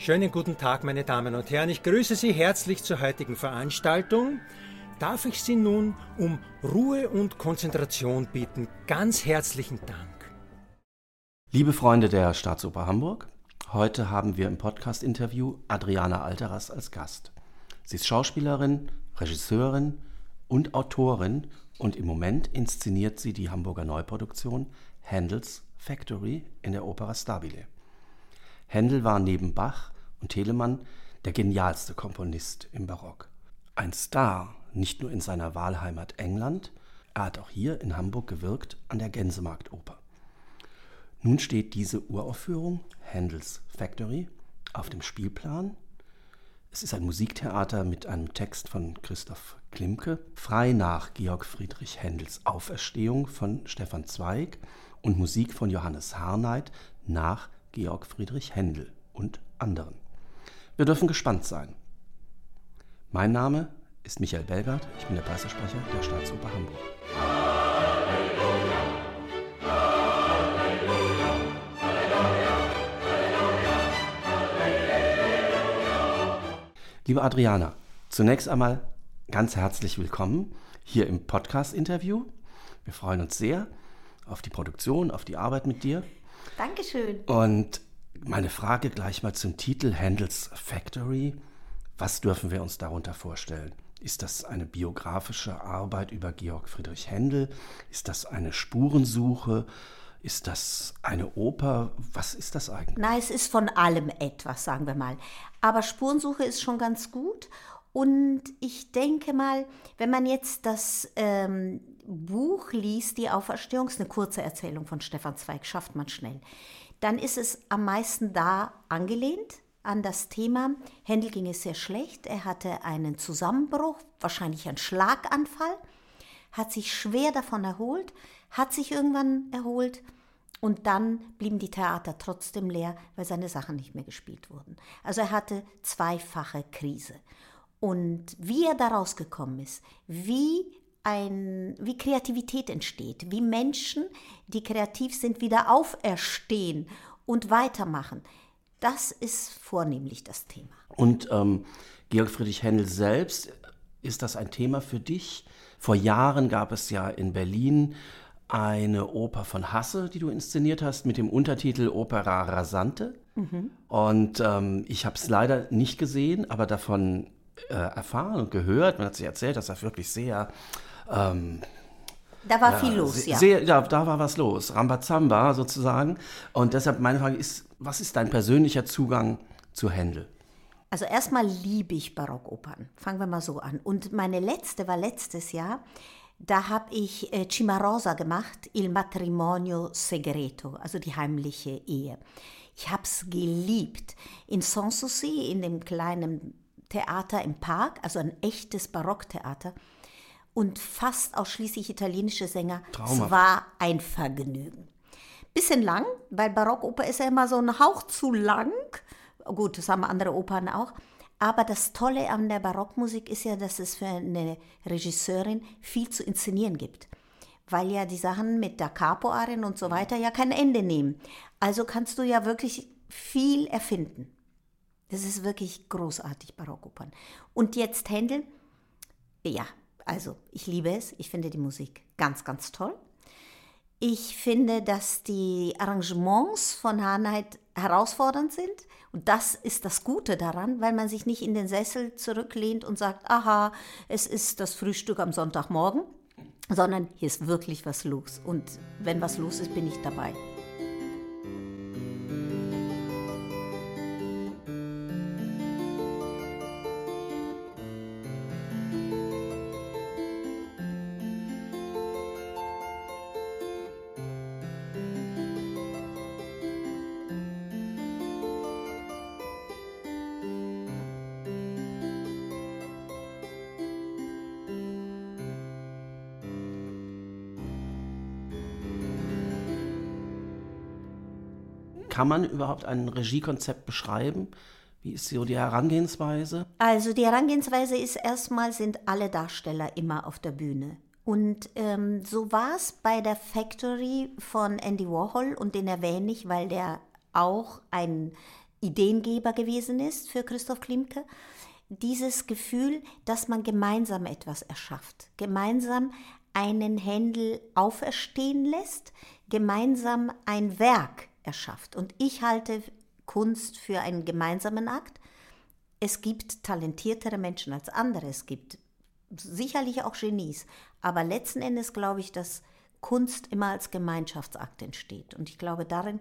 Schönen guten Tag, meine Damen und Herren. Ich grüße Sie herzlich zur heutigen Veranstaltung. Darf ich Sie nun um Ruhe und Konzentration bitten? Ganz herzlichen Dank. Liebe Freunde der Staatsoper Hamburg, heute haben wir im Podcast-Interview Adriana Alteras als Gast. Sie ist Schauspielerin, Regisseurin und Autorin und im Moment inszeniert sie die Hamburger Neuproduktion Handels Factory in der Opera Stabile. Händel war neben Bach und Telemann der genialste Komponist im Barock. Ein Star, nicht nur in seiner Wahlheimat England, er hat auch hier in Hamburg gewirkt an der Gänsemarktoper. Nun steht diese Uraufführung, Händels Factory, auf dem Spielplan. Es ist ein Musiktheater mit einem Text von Christoph Klimke, frei nach Georg Friedrich Händels Auferstehung von Stefan Zweig und Musik von Johannes Harnight nach Georg Friedrich Händel und anderen. Wir dürfen gespannt sein. Mein Name ist Michael Belgard, ich bin der Pressesprecher der Staatsoper Hamburg. Liebe Adriana, zunächst einmal ganz herzlich willkommen hier im Podcast-Interview. Wir freuen uns sehr auf die Produktion, auf die Arbeit mit dir. Dankeschön. Und meine Frage gleich mal zum Titel Handels Factory. Was dürfen wir uns darunter vorstellen? Ist das eine biografische Arbeit über Georg Friedrich Händel? Ist das eine Spurensuche? Ist das eine Oper? Was ist das eigentlich? Nein, es ist von allem etwas, sagen wir mal. Aber Spurensuche ist schon ganz gut. Und ich denke mal, wenn man jetzt das ähm, Buch liest, die Auferstehung, ist eine kurze Erzählung von Stefan Zweig, schafft man schnell, dann ist es am meisten da angelehnt an das Thema. Händel ging es sehr schlecht, er hatte einen Zusammenbruch, wahrscheinlich einen Schlaganfall, hat sich schwer davon erholt, hat sich irgendwann erholt und dann blieben die Theater trotzdem leer, weil seine Sachen nicht mehr gespielt wurden. Also er hatte zweifache Krise. Und wie er daraus gekommen ist, wie ein, wie Kreativität entsteht, wie Menschen, die kreativ sind, wieder auferstehen und weitermachen. Das ist vornehmlich das Thema. Und ähm, Georg Friedrich Händel selbst, ist das ein Thema für dich? Vor Jahren gab es ja in Berlin eine Oper von Hasse, die du inszeniert hast, mit dem Untertitel Opera Rasante. Mhm. Und ähm, ich habe es leider nicht gesehen, aber davon äh, erfahren und gehört. Man hat sich erzählt, dass er wirklich sehr ähm, da war ja, viel los, ja. Sehr, ja, da war was los. Rambazamba sozusagen. Und deshalb meine Frage ist, was ist dein persönlicher Zugang zu Händel? Also erstmal liebe ich Barockopern. Fangen wir mal so an. Und meine letzte war letztes Jahr. Da habe ich äh, Cimarosa gemacht, Il Matrimonio Segreto, also die heimliche Ehe. Ich habe es geliebt. In Sanssouci, in dem kleinen Theater im Park, also ein echtes Barocktheater und fast ausschließlich italienische Sänger. Traumhaft. Es war ein Vergnügen. Bisschen lang, weil Barockoper ist ja immer so ein Hauch zu lang. Gut, das haben andere Opern auch. Aber das Tolle an der Barockmusik ist ja, dass es für eine Regisseurin viel zu inszenieren gibt. Weil ja die Sachen mit Da Capo-Arien und so weiter ja kein Ende nehmen. Also kannst du ja wirklich viel erfinden. Das ist wirklich großartig, Barockopern. Und jetzt Händel, ja, also ich liebe es. Ich finde die Musik ganz, ganz toll. Ich finde, dass die Arrangements von Hanheit herausfordernd sind. Und das ist das Gute daran, weil man sich nicht in den Sessel zurücklehnt und sagt, aha, es ist das Frühstück am Sonntagmorgen, sondern hier ist wirklich was los. Und wenn was los ist, bin ich dabei. Kann man überhaupt ein Regiekonzept beschreiben? Wie ist so die Herangehensweise? Also die Herangehensweise ist erstmal sind alle Darsteller immer auf der Bühne. Und ähm, so war es bei der Factory von Andy Warhol und den erwähne ich, weil der auch ein Ideengeber gewesen ist für Christoph Klimke. Dieses Gefühl, dass man gemeinsam etwas erschafft, gemeinsam einen Händel auferstehen lässt, gemeinsam ein Werk erschafft. Und ich halte Kunst für einen gemeinsamen Akt. Es gibt talentiertere Menschen als andere, es gibt sicherlich auch Genies, aber letzten Endes glaube ich, dass Kunst immer als Gemeinschaftsakt entsteht. Und ich glaube, darin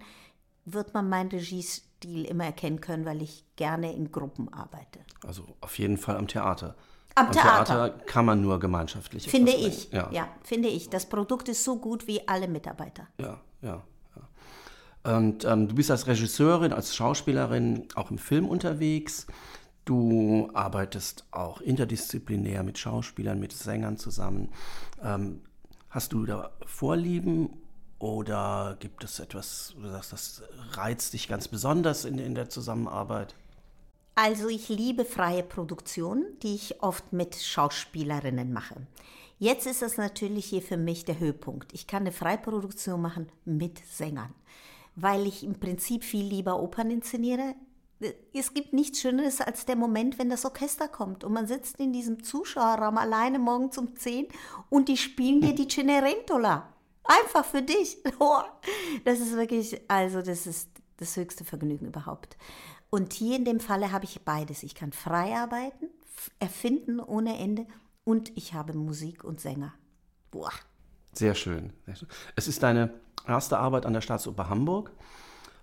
wird man meinen Regiestil immer erkennen können, weil ich gerne in Gruppen arbeite. Also auf jeden Fall am Theater. Am, am Theater. Theater. kann man nur gemeinschaftlich. Finde ich. Ja. ja, finde ich. Das Produkt ist so gut wie alle Mitarbeiter. Ja, ja. Und ähm, du bist als Regisseurin, als Schauspielerin auch im Film unterwegs. Du arbeitest auch interdisziplinär mit Schauspielern, mit Sängern zusammen. Ähm, hast du da Vorlieben oder gibt es etwas, wo du sagst, das reizt dich ganz besonders in, in der Zusammenarbeit? Also ich liebe freie Produktion, die ich oft mit Schauspielerinnen mache. Jetzt ist das natürlich hier für mich der Höhepunkt. Ich kann eine Freiproduktion machen mit Sängern, weil ich im Prinzip viel lieber Opern inszeniere. Es gibt nichts Schöneres als der Moment, wenn das Orchester kommt und man sitzt in diesem Zuschauerraum alleine morgens um 10 und die spielen dir die Cenerentola. Einfach für dich. Das ist wirklich, also das ist das höchste Vergnügen überhaupt. Und hier in dem Falle habe ich beides. Ich kann frei arbeiten, erfinden ohne Ende und ich habe Musik und Sänger. Boah. Sehr schön. Es ist deine erste Arbeit an der Staatsoper Hamburg.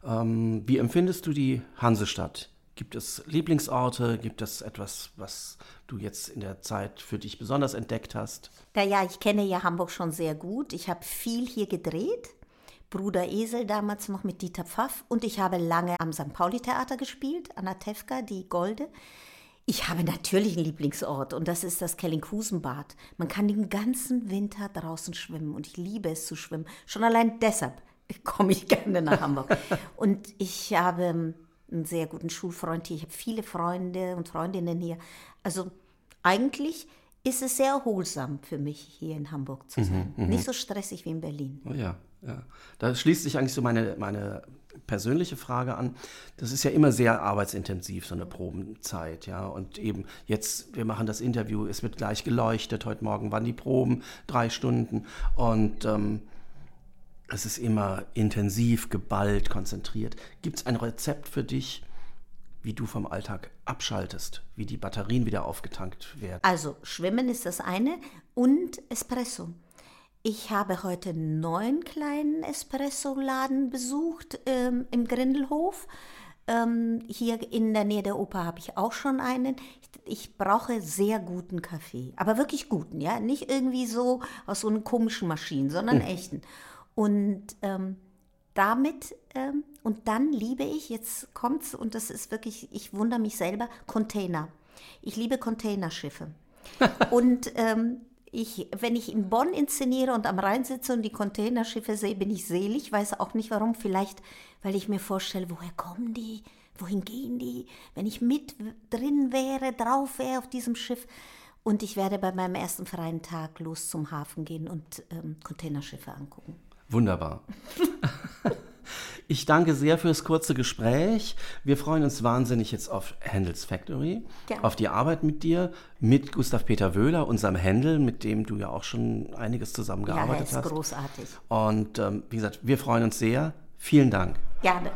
Ähm, wie empfindest du die Hansestadt? Gibt es Lieblingsorte? Gibt es etwas, was du jetzt in der Zeit für dich besonders entdeckt hast? Naja, ich kenne ja Hamburg schon sehr gut. Ich habe viel hier gedreht. Bruder Esel damals noch mit Dieter Pfaff und ich habe lange am St. Pauli Theater gespielt, Anna Tefka, die Golde. Ich habe natürlich einen Lieblingsort und das ist das Kellinghusenbad. Man kann den ganzen Winter draußen schwimmen und ich liebe es zu schwimmen. Schon allein deshalb komme ich gerne nach Hamburg. und ich habe einen sehr guten Schulfreund hier. Ich habe viele Freunde und Freundinnen hier. Also eigentlich ist es sehr erholsam für mich, hier in Hamburg zu mhm, sein. Mhm, Nicht so stressig wie in Berlin. Oh ja, ja. Da schließt sich eigentlich so meine, meine persönliche Frage an. Das ist ja immer sehr arbeitsintensiv, so eine Probenzeit, ja. Und eben jetzt, wir machen das Interview, es wird gleich geleuchtet. Heute Morgen waren die Proben, drei Stunden. Und ähm, es ist immer intensiv, geballt, konzentriert. Gibt es ein Rezept für dich, wie du vom Alltag abschaltest, wie die Batterien wieder aufgetankt werden? Also, Schwimmen ist das eine und Espresso. Ich habe heute einen neuen kleinen Espresso-Laden besucht ähm, im Grindelhof. Ähm, hier in der Nähe der Oper habe ich auch schon einen. Ich, ich, brauche sehr guten Kaffee, aber wirklich guten, ja, nicht irgendwie so aus so einen komischen Maschinen, sondern hm. echten. Und ähm, damit ähm, und dann liebe ich, jetzt kommt's und das ist wirklich, ich wundere mich selber, Container. Ich liebe Containerschiffe. und ähm, ich, wenn ich in Bonn inszeniere und am Rhein sitze und die Containerschiffe sehe, bin ich selig. Weiß auch nicht warum. Vielleicht, weil ich mir vorstelle, woher kommen die? Wohin gehen die? Wenn ich mit drin wäre, drauf wäre auf diesem Schiff. Und ich werde bei meinem ersten freien Tag los zum Hafen gehen und ähm, Containerschiffe angucken. Wunderbar. Ich danke sehr fürs kurze Gespräch. Wir freuen uns wahnsinnig jetzt auf Händels Factory, ja. auf die Arbeit mit dir, mit Gustav Peter Wöhler, unserem Händel, mit dem du ja auch schon einiges zusammengearbeitet ja, er ist hast. großartig. Und ähm, wie gesagt, wir freuen uns sehr. Vielen Dank. Gerne.